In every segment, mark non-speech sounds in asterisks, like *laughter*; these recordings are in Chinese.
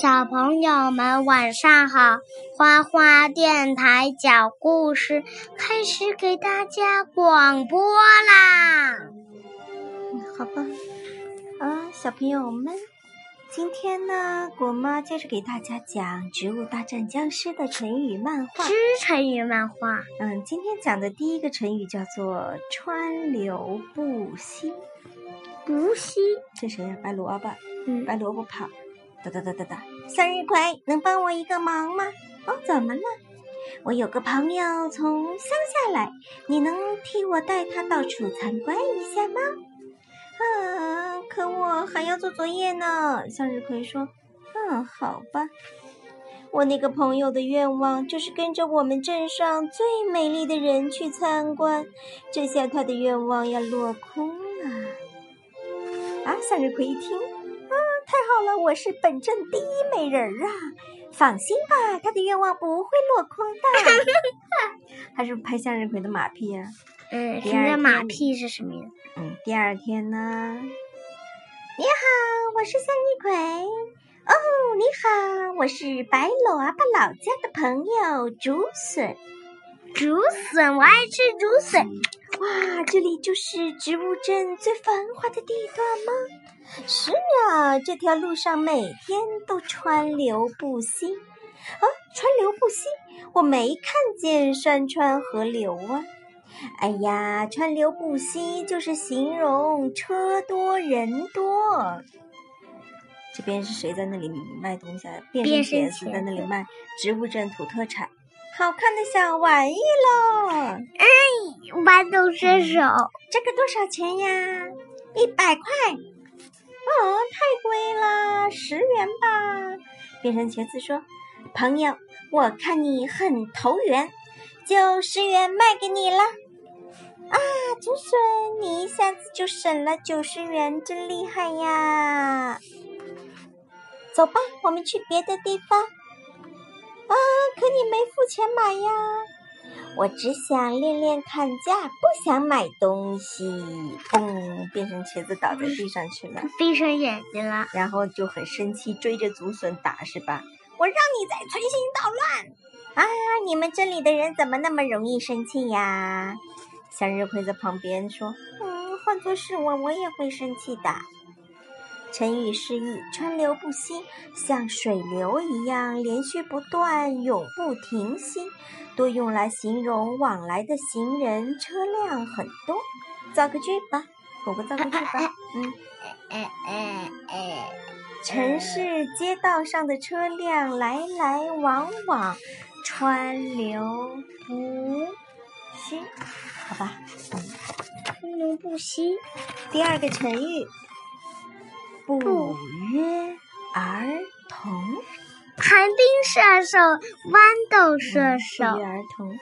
小朋友们晚上好，花花电台讲故事开始给大家广播啦。好吧，啊，小朋友们，今天呢，果妈接着给大家讲《植物大战僵尸》的成语漫画。之成语漫画，嗯，今天讲的第一个成语叫做“川流不息不息，”。这谁呀？白萝卜，嗯，白萝卜跑，哒哒哒哒哒。向日葵，能帮我一个忙吗？哦，怎么了？我有个朋友从乡下来，你能替我带他到处参观一下吗？啊，可我还要做作业呢。向日葵说：“嗯，好吧。我那个朋友的愿望就是跟着我们镇上最美丽的人去参观，这下他的愿望要落空了。”啊，向日葵一听，了，我是本镇第一美人儿啊！放心吧，他的愿望不会落空的。*laughs* 他是拍向日葵的马屁啊？嗯，第二现在马屁是什么意思？嗯，第二天呢？你好，我是向日葵。哦，你好，我是白萝卜老家的朋友竹笋。竹笋，我爱吃竹笋。哇，这里就是植物镇最繁华的地段吗？是啊，这条路上每天都川流不息。啊，川流不息，我没看见山川河流啊。哎呀，川流不息就是形容车多人多。这边是谁在那里卖东西啊？变身茄子在那里卖植物镇土特产，好看的小玩意喽！豌豆射手，这个多少钱呀？一百块。哦，太贵了，十元吧。变身茄子说：“朋友，我看你很投缘，就十元卖给你了。”啊，竹笋，你一下子就省了九十元，真厉害呀！走吧，我们去别的地方。啊，可你没付钱买呀。我只想练练砍价，不想买东西。嘣，变成茄子倒在地上去了，闭上眼睛了。然后就很生气，追着竹笋打，是吧？我让你再存心捣乱！啊，你们这里的人怎么那么容易生气呀？向日葵在旁边说：“嗯，换作是我，我也会生气的。”成语释义：川流不息，像水流一样连续不断，永不停息，多用来形容往来的行人、车辆很多。造个句吧，果果造个句吧。嗯，哎哎哎，城市街道上的车辆来来往往，川流不息。好吧，嗯，川流不息，第二个成语，不不约而同。寒冰射手，豌豆射嗯手不。约而同。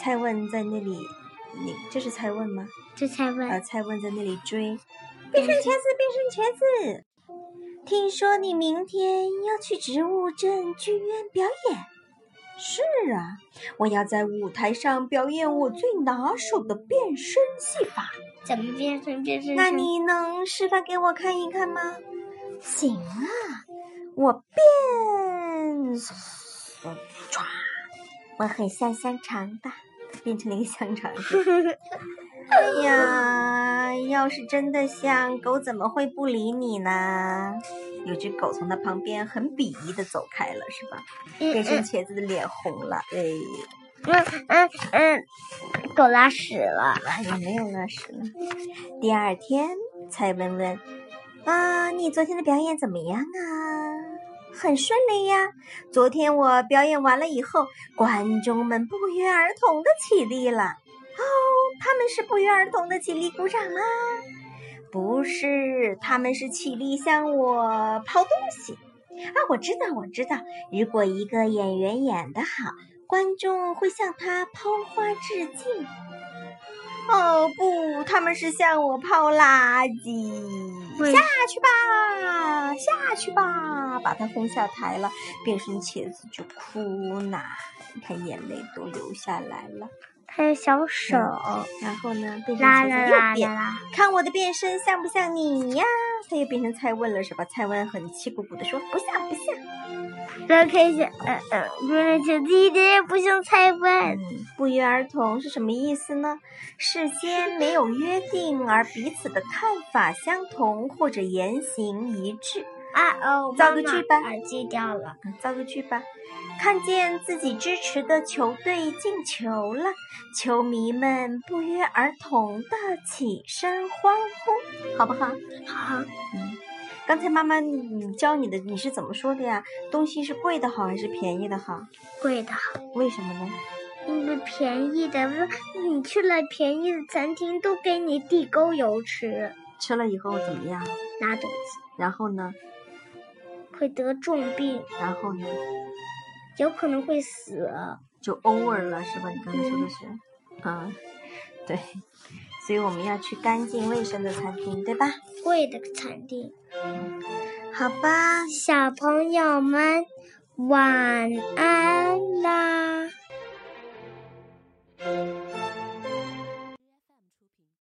蔡问在那里，你这是蔡问吗？这蔡问啊，蔡问在那里追。变身茄子，变身茄子，听说你明天要去植物镇剧院表演？是啊，我要在舞台上表演我最拿手的变身戏法。怎么变身变身？那你能示范给我看一看吗？行啊，我变，唰，我很像香肠吧？变成了一个香肠 *laughs* 哎呀，要是真的像，狗怎么会不理你呢？有只狗从它旁边很鄙夷的走开了，是吧？嗯变成嗯茄子的脸红了，哎，嗯嗯嗯，狗拉屎了。也没有拉屎了。第二天，蔡文问：“啊，你昨天的表演怎么样啊？”很顺利呀。昨天我表演完了以后，观众们不约而同的起立了。哦，他们是不约而同的起立鼓掌吗？不是，他们是起立向我抛东西。啊，我知道，我知道。如果一个演员演得好，观众会向他抛花致敬。哦不，他们是向我抛垃圾。下去吧，下去吧，把他轰下台了。变身茄子就哭呢，你看眼泪都流下来了。还有小手，然后呢，变成啦茄啦啦啦子又变，看我的变身像不像你呀？他又变成蔡问了是吧？蔡问很气鼓鼓的说不像不像。然后看一下，呃呃，变成球子一点也不像蔡问。嗯，不约而同是什么意思呢？事先没有约定，而彼此的看法相同或者言行一致。啊哦，造个句吧耳机掉了。嗯，造个句吧。看见自己支持的球队进球了，球迷们不约而同的起身欢呼，好不好？好，嗯，刚才妈妈你教你的你是怎么说的呀？东西是贵的好还是便宜的好？贵的好，为什么呢？因为便宜的，你去了便宜的餐厅，都给你地沟油吃，吃了以后怎么样？拉肚子，然后呢？会得重病。然后呢有可能会死。就 over 了是吧？你刚才说的是。啊对。所以我们要去干净卫生的餐厅对吧？贵的餐厅好吧。小朋友们晚安啦。